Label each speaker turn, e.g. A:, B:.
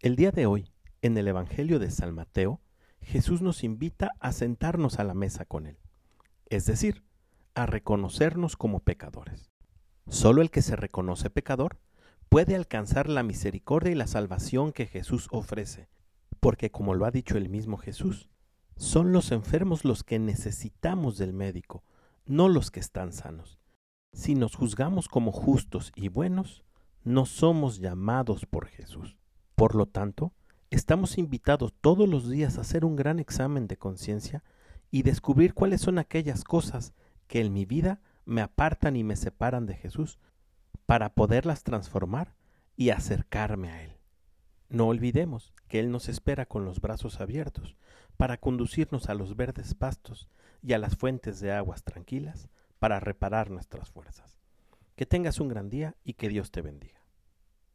A: El día de hoy, en el Evangelio de San Mateo, Jesús nos invita a sentarnos a la mesa con Él, es decir, a reconocernos como pecadores. Solo el que se reconoce pecador puede alcanzar la misericordia y la salvación que Jesús ofrece, porque como lo ha dicho el mismo Jesús, son los enfermos los que necesitamos del médico, no los que están sanos. Si nos juzgamos como justos y buenos, no somos llamados por Jesús. Por lo tanto, estamos invitados todos los días a hacer un gran examen de conciencia y descubrir cuáles son aquellas cosas que en mi vida me apartan y me separan de Jesús para poderlas transformar y acercarme a Él. No olvidemos que Él nos espera con los brazos abiertos para conducirnos a los verdes pastos y a las fuentes de aguas tranquilas para reparar nuestras fuerzas. Que tengas un gran día y que Dios te bendiga.